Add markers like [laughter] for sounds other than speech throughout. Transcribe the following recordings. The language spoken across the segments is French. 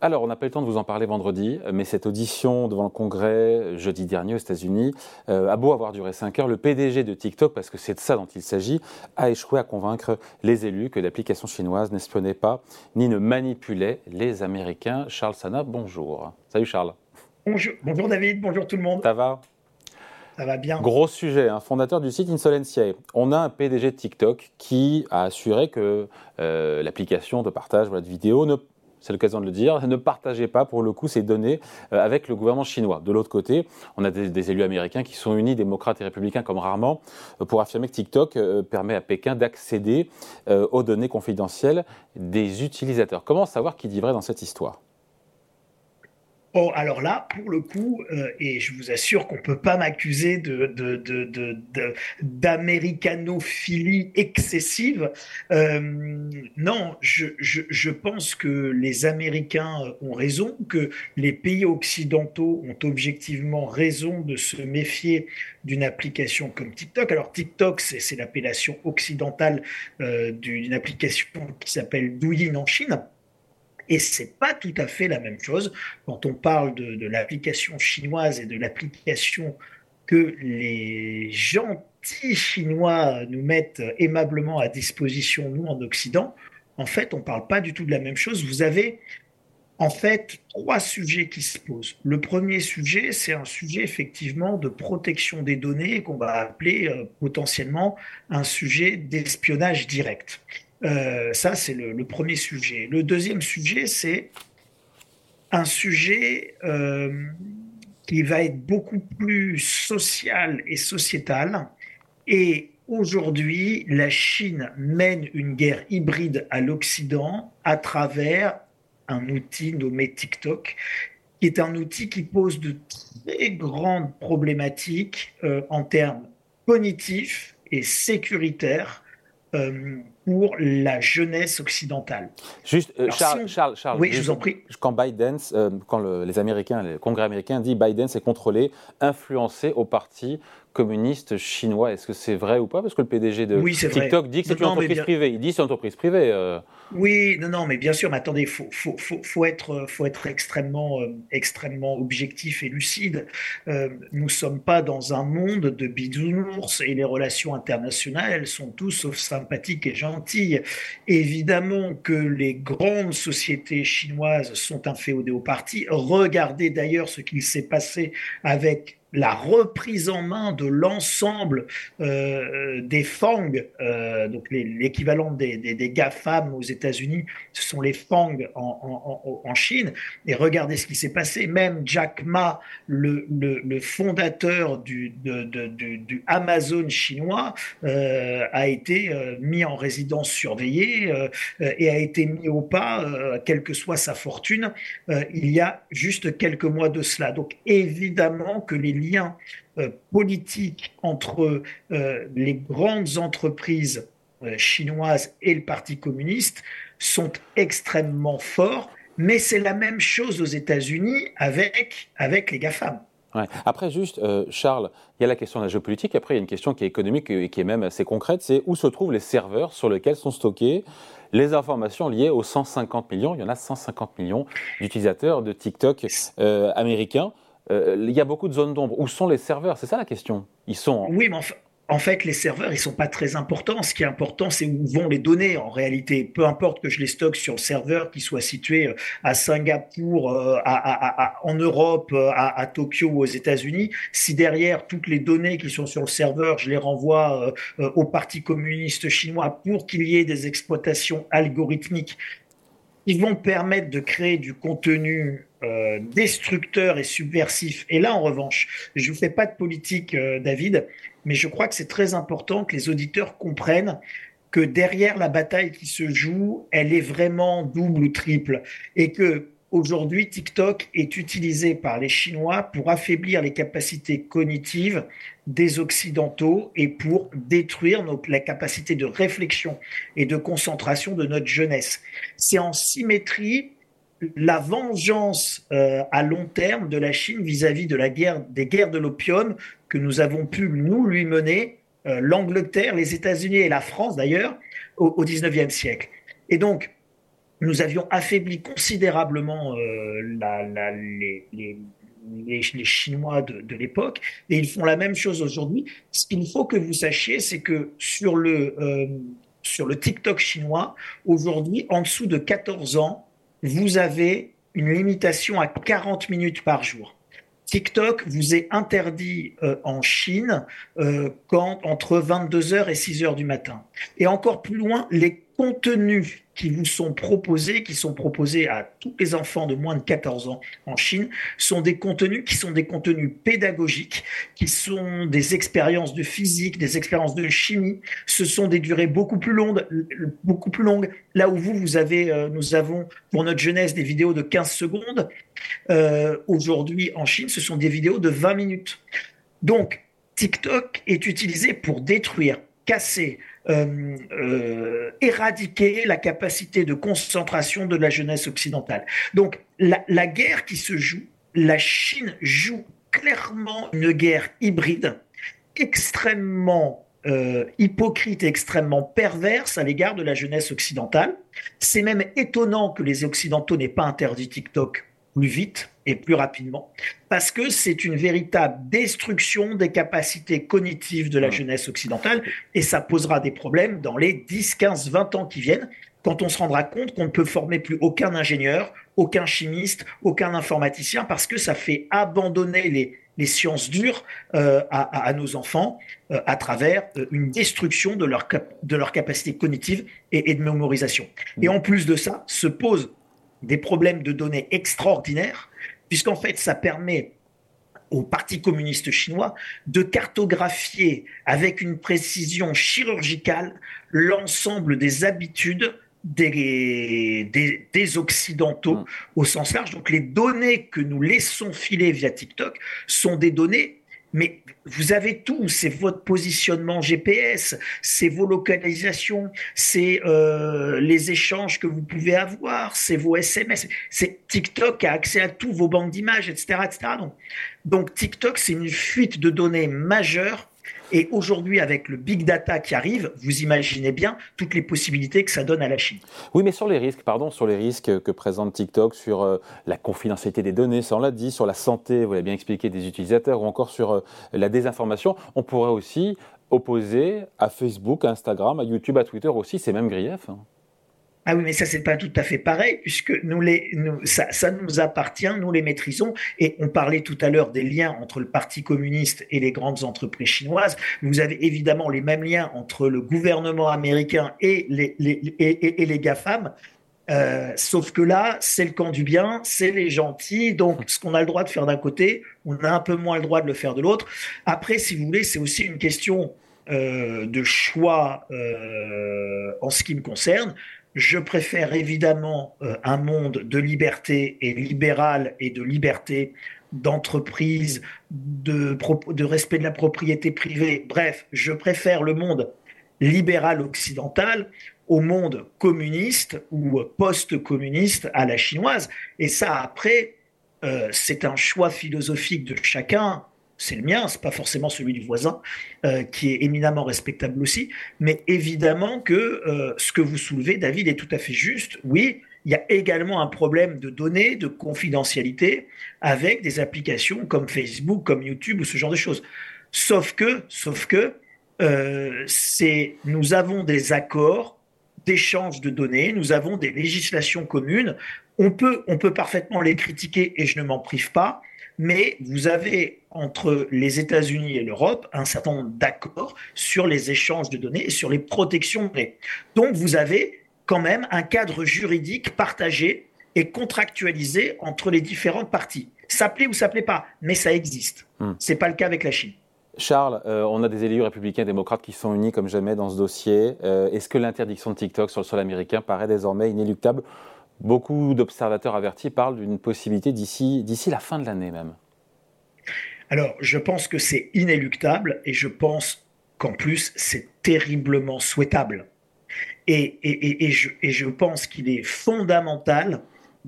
Alors, on n'a pas eu le temps de vous en parler vendredi, mais cette audition devant le Congrès jeudi dernier aux États-Unis euh, a beau avoir duré 5 heures, le PDG de TikTok, parce que c'est de ça dont il s'agit, a échoué à convaincre les élus que l'application chinoise n'espionnait pas ni ne manipulait les Américains. Charles Sana, bonjour. Salut Charles. Bonjour, bonjour David, bonjour tout le monde. Ça va? Ça va bien. Gros sujet, hein. fondateur du site Insolentiae. On a un PDG de TikTok qui a assuré que euh, l'application de partage de vidéos ne c'est l'occasion de le dire, ne partagez pas pour le coup ces données euh, avec le gouvernement chinois. De l'autre côté, on a des, élus américains qui sont unis, démocrates et républicains comme rarement, euh, pour affirmer que TikTok euh, permet à Pékin d'accéder aux données confidentielles des utilisateurs. Comment savoir qui dit dans cette histoire? Oh, alors là, pour le coup, euh, et je vous assure qu'on ne peut pas m'accuser d'américanophilie de, de, excessive. Euh, non, je, je, je, pense que les Américains ont raison, que les pays occidentaux ont objectivement raison de se méfier d'une application comme TikTok. Alors TikTok, c'est l'appellation occidentale euh, d'une application qui s'appelle Douyin en Chine. Et c'est pas tout à fait la même chose quand on parle de, l'application chinoise et de l'application que les gentils Chinois nous mettent aimablement à disposition, nous, en Occident. En fait, on ne parle pas du tout de la même chose. Vous avez en fait trois sujets qui se posent. Le premier sujet, c'est un sujet effectivement de protection des données qu'on va appeler euh, potentiellement un sujet d'espionnage direct. Euh, ça, c'est le, premier sujet. Le deuxième sujet, c'est un sujet euh, qui va être beaucoup plus social et sociétal. Et aujourd'hui, la Chine mène une guerre hybride à l'Occident à travers un outil nommé TikTok, qui est un outil qui pose de très grandes problématiques euh, en termes cognitifs et sécuritaires euh, pour la jeunesse occidentale. Juste, euh, Charles, Charles, Charles, oui, je vous en prie. Quand Biden, euh, quand les Américains, le Congrès américain dit Biden s'est contrôlé, influencé au parti communiste chinois. Est-ce que c'est vrai ou pas? Parce que le PDG de TikTok dit que c'est une entreprise privée. Il dit c'est une entreprise privée. Euh. Oui, non, non, mais bien sûr. Mais attendez, il faut, faut, faut, faut, être, faut être extrêmement, euh, extrêmement objectif et lucide. Nous ne sommes pas dans un monde de bisounours et les relations internationales, sont tous sauf sympathiques et gentilles. Évidemment que les grandes sociétés chinoises sont inféodées au parti. Regardez d'ailleurs ce qu'il s'est passé avec la reprise en main de l'ensemble euh, des FANG, euh, donc l'équivalent des, des, GAFAM aux États-Unis, ce sont les FANG en, Chine. Et regardez ce qui s'est passé. Même Jack Ma, le, fondateur du, du, Amazon chinois, euh, a été mis en résidence surveillée et a été mis au pas, quelle que soit sa fortune, il y a juste quelques mois de cela. Donc évidemment que les liens euh, politiques entre euh, les grandes entreprises euh, chinoises et le Parti communiste sont extrêmement forts, mais c'est la même chose aux États-Unis avec, avec les GAFAM. Après, juste, Charles, il y a la question de la géopolitique, après, il y a une question qui est économique et qui est même assez concrète, c'est où se trouvent les serveurs sur lesquels sont stockées les informations liées aux 150 millions, il y en a 150 millions d'utilisateurs de TikTok américains. Euh, il y a beaucoup de zones d'ombre. Où sont les serveurs? C'est ça la question. Ils sont. Oui, mais en fait, les serveurs, ils sont pas très importants. Ce qui est important, c'est où vont les données en réalité. Peu importe que je les stocke sur le serveur qui soit situé euh, à Singapour, euh, en Europe, à, Tokyo ou aux États-Unis, si derrière toutes les données qui sont sur le serveur, je les renvoie au Parti communiste chinois pour qu'il y ait des exploitations algorithmiques ils vont permettre de créer du contenu euh, destructeur et subversif. Et là, en revanche, je ne fais pas de politique, euh, David, mais je crois que c'est très important que les auditeurs comprennent que derrière la bataille qui se joue, elle est vraiment double ou triple. Et que Aujourd'hui, TikTok est utilisé par les Chinois pour affaiblir les capacités cognitives des Occidentaux et pour détruire la capacité de réflexion et de concentration de notre jeunesse. C'est en symétrie la vengeance euh, à long terme de la Chine vis-à-vis de la guerre, des guerres de l'opium que nous avons pu nous lui mener, euh, l'Angleterre, les États-Unis et la France d'ailleurs, au, 19e siècle. Et donc, nous avions affaibli considérablement les, les, Chinois de, l'époque, et ils font la même chose aujourd'hui. Ce qu'il faut que vous sachiez, c'est que sur le, sur le TikTok chinois, aujourd'hui, en dessous de 14 ans, vous avez une limitation à 40 minutes par jour. TikTok vous est interdit euh, en Chine euh, quand, entre 22h et 6h du matin. Et encore plus loin, les contenus qui vous sont proposés, qui sont proposés à tous les enfants de moins de 14 ans en Chine, sont des contenus qui sont des contenus pédagogiques, qui sont des expériences de physique, des expériences de chimie. Ce sont des durées beaucoup plus longues, beaucoup plus longues. Là où vous, vous avez, euh, nous avons pour notre jeunesse des vidéos de 15 secondes. Euh, aujourd'hui, en Chine, ce sont des vidéos de 20 minutes. Donc, TikTok est utilisé pour détruire, casser, euh, euh, éradiquer la capacité de concentration de la jeunesse occidentale. Donc la, guerre qui se joue, la Chine joue clairement une guerre hybride extrêmement euh, hypocrite et extrêmement perverse à l'égard de la jeunesse occidentale. C'est même étonnant que les Occidentaux n'aient pas interdit TikTok plus vite et plus rapidement, parce que c'est une véritable destruction des capacités cognitives de la jeunesse occidentale, et ça posera des problèmes dans les 10, 15, 20 ans qui viennent, quand on se rendra compte qu'on ne peut former plus aucun ingénieur, aucun chimiste, aucun informaticien, parce que ça fait abandonner les, les sciences dures euh, à, nos enfants euh, à travers euh, une destruction de leur, de leur capacité cognitive et, et de mémorisation. Et en plus de ça, se pose des problèmes de données extraordinaires, puisqu'en fait, ça permet au Parti communiste chinois de cartographier avec une précision chirurgicale l'ensemble des habitudes des, des, Occidentaux mmh. au sens large. Donc les données que nous laissons filer via TikTok sont des données mais vous avez tout, c'est votre positionnement GPS, c'est vos localisations, c'est euh, les échanges que vous pouvez avoir, c'est vos SMS, c'est TikTok a accès à tous vos banques d'images, etc., etc. Donc, donc TikTok, c'est une fuite de données majeure et aujourd'hui, avec le big data qui arrive, vous imaginez bien toutes les possibilités que ça donne à la Chine. Oui, mais sur les risques, pardon, sur les risques que présente TikTok, sur euh, la confidentialité des données, ça on l'a dit, sur la santé, vous l'avez bien expliqué, des utilisateurs, ou encore sur euh, la désinformation, on pourrait aussi opposer à Facebook, à Instagram, à YouTube, à Twitter aussi ces mêmes griefs. Hein. Ah oui, mais ça, c'est pas tout à fait pareil, puisque nous les, nous, ça, nous appartient, nous les maîtrisons. Et on parlait tout à l'heure des liens entre le Parti communiste et les grandes entreprises chinoises. Vous avez évidemment les mêmes liens entre le gouvernement américain et les, les, et, les GAFAM. Euh, sauf que là, c'est le camp du bien, c'est les gentils. Donc, ce qu'on a le droit de faire d'un côté, on a un peu moins le droit de le faire de l'autre. Après, si vous voulez, c'est aussi une question euh, de choix euh, en ce qui me concerne. Je préfère évidemment euh, un monde de liberté et libéral et de liberté d'entreprise, de, respect de la propriété privée. Bref, je préfère le monde libéral occidental au monde communiste ou post-communiste à la chinoise. Et ça, après, euh, c'est un choix philosophique de chacun c'est le mien, c'est pas forcément celui du voisin, euh, qui est éminemment respectable aussi. Mais évidemment que euh, ce que vous soulevez, David, est tout à fait juste. Oui, il y a également un problème de données, de confidentialité avec des applications comme Facebook, comme YouTube ou ce genre de choses. Sauf que, sauf que, euh, c'est, nous avons des accords d'échange de données, nous avons des législations communes. On peut, on peut parfaitement les critiquer et je ne m'en prive pas mais vous avez entre les États-Unis et l'Europe un certain nombre d'accords sur les échanges de données et sur les protections de données. Donc vous avez quand même un cadre juridique partagé et contractualisé entre les différentes parties. Ça plaît ou ça plaît pas, mais ça existe. Hmm. C'est pas le cas avec la Chine. Charles, euh, on a des élus républicains et démocrates qui sont unis comme jamais dans ce dossier. Euh, est-ce que l'interdiction de TikTok sur le sol américain paraît désormais inéluctable? Beaucoup d'observateurs avertis parlent d'une possibilité d'ici la fin de l'année même. Alors, je pense que c'est inéluctable et je pense qu'en plus, c'est terriblement souhaitable. Et, je pense qu'il est fondamental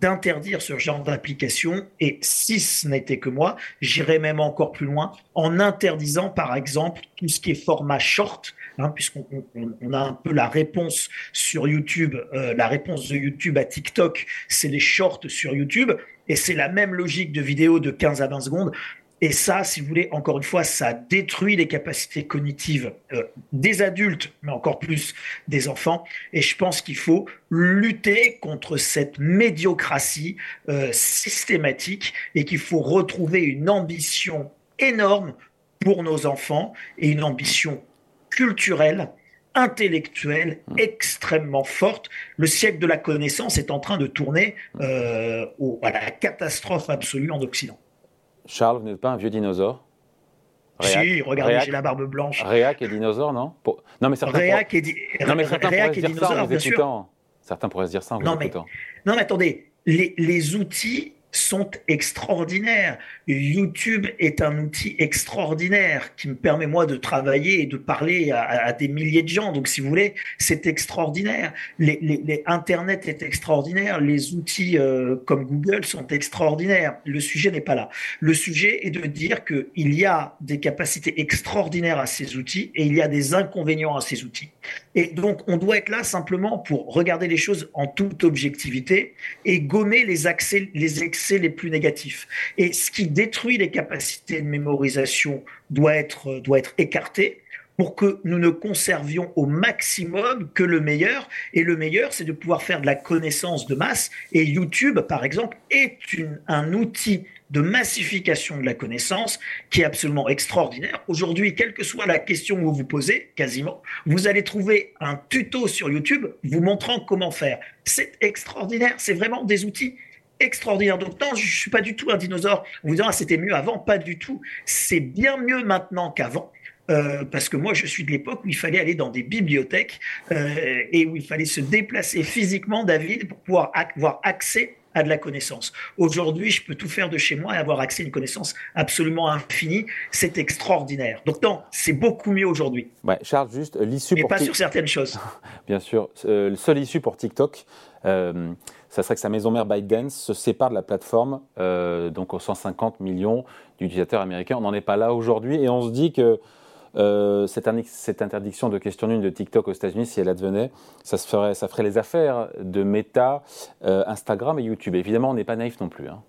d'interdire ce genre d'application et si ce n'était que moi, j'irais même encore plus loin en interdisant par exemple tout ce qui est format short, hein, puisqu'on on, a un peu la réponse sur YouTube, euh, la réponse de YouTube à TikTok, c'est les shorts sur YouTube et c'est la même logique de vidéo de 15 à 20 secondes. Et ça, si vous voulez, encore une fois, ça détruit les capacités cognitives euh, des adultes, mais encore plus des enfants. Et je pense qu'il faut lutter contre cette médiocratie euh, systématique et qu'il faut retrouver une ambition énorme pour nos enfants et une ambition culturelle intellectuelle extrêmement forte. Le siècle de la connaissance est en train de tourner euh, à la catastrophe absolue en Occident. Charles, vous n'êtes pas un vieux dinosaure? Si, regardez, j'ai la barbe blanche. Réac et dinosaure, non? Non, mais certains, Réac et, non, mais certains pourraient se dire ça en vous écoutant. Certains pourraient se dire ça en vous non, écoutant. Mais... Non, mais attendez, les, les outils sont extraordinaires. YouTube est un outil extraordinaire qui me permet moi de travailler et de parler à, des milliers de gens. Donc si vous voulez, c'est extraordinaire. Les, Internet est extraordinaire. Les outils euh, comme Google sont extraordinaires. Le sujet n'est pas là. Le sujet est de dire qu'il y a des capacités extraordinaires à ces outils et il y a des inconvénients à ces outils. Et donc on doit être là simplement pour regarder les choses en toute objectivité et gommer les accès, les excès c'est les plus négatifs. Et ce qui détruit les capacités de mémorisation doit être, doit être écarté pour que nous ne conservions au maximum que le meilleur. Et le meilleur, c'est de pouvoir faire de la connaissance de masse. Et YouTube, par exemple, est un outil de massification de la connaissance qui est absolument extraordinaire. Aujourd'hui, quelle que soit la question que vous vous posez, quasiment, vous allez trouver un tuto sur YouTube vous montrant comment faire. C'est extraordinaire, c'est vraiment des outils extraordinaire. Donc non, je suis pas du tout un dinosaure. Vous disant ah, c'était mieux avant, pas du tout. C'est bien mieux maintenant qu'avant. Euh, parce que moi, je suis de l'époque où il fallait aller dans des bibliothèques euh, et où il fallait se déplacer physiquement, David, pour pouvoir avoir accès à de la connaissance. Aujourd'hui, je peux tout faire de chez moi et avoir accès à une connaissance absolument infinie. C'est extraordinaire. Donc non, c'est beaucoup mieux aujourd'hui. Ouais, Charles, juste euh, l'issue pour... pas sur certaines choses. [laughs] Bien sûr. le seul issue pour TikTok, ça serait que sa maison mère ByteDance se sépare de la plateforme, euh, donc aux 150 millions d'utilisateurs américains. On n'en est pas là aujourd'hui et on se dit que euh, cette, interdiction de question nulles de TikTok aux États-Unis, si elle advenait, ça, se ferait, ça ferait les affaires de Meta, euh, Instagram et YouTube. évidemment, on n'est pas naïf non plus. Hein.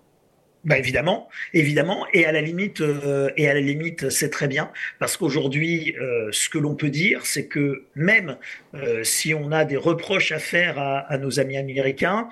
Bah évidemment, évidemment, et à la limite, euh, et à la limite, c'est très bien parce qu'aujourd'hui, euh, ce que l'on peut dire, c'est que même euh, si on a des reproches à faire à, à nos amis américains,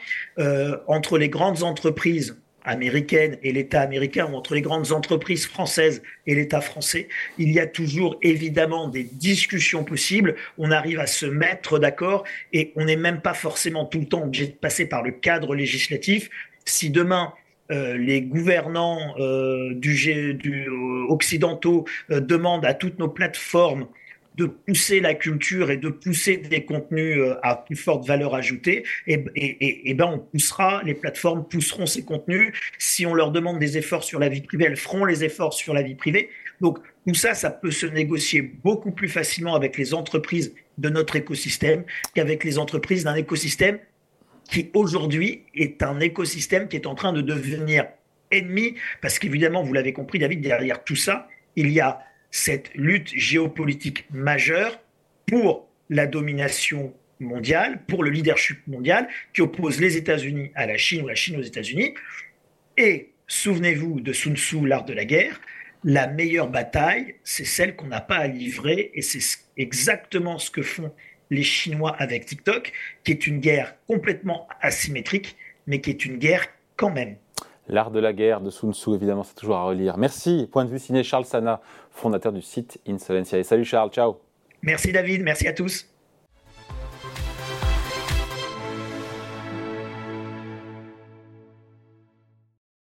entre les grandes entreprises américaines et l'État américain ou entre les grandes entreprises françaises et l'État français, il y a toujours évidemment des discussions possibles. On arrive à se mettre d'accord et on n'est même pas forcément tout le temps obligé de passer par le cadre législatif. Si demain euh, les gouvernants euh, du, euh, occidentaux demandent à toutes nos plateformes de pousser la culture et de pousser des contenus à plus forte valeur ajoutée, et, et, ben on poussera, les plateformes pousseront ces contenus. Si on leur demande des efforts sur la vie privée, elles feront les efforts sur la vie privée. Donc tout ça, ça peut se négocier beaucoup plus facilement avec les entreprises de notre écosystème qu'avec les entreprises d'un écosystème qui aujourd'hui est un écosystème qui est en train de devenir ennemi, parce qu'évidemment, vous l'avez compris, David, derrière tout ça, il y a cette lutte géopolitique majeure pour la domination mondiale, pour le leadership mondial, qui oppose les États-Unis à la Chine ou la Chine aux États-Unis. Et souvenez-vous de Sun Tzu, l'art de la guerre, la meilleure bataille, c'est celle qu'on n'a pas à livrer, et c'est exactement ce que font les Chinois avec TikTok, qui est une guerre complètement asymétrique, mais qui est une guerre quand même. L'art de la guerre de Sun Tzu, évidemment, c'est toujours à relire. Merci. Point de vue signé Charles Sana, fondateur du site Insolencia. salut Charles, ciao. Merci David, merci à tous.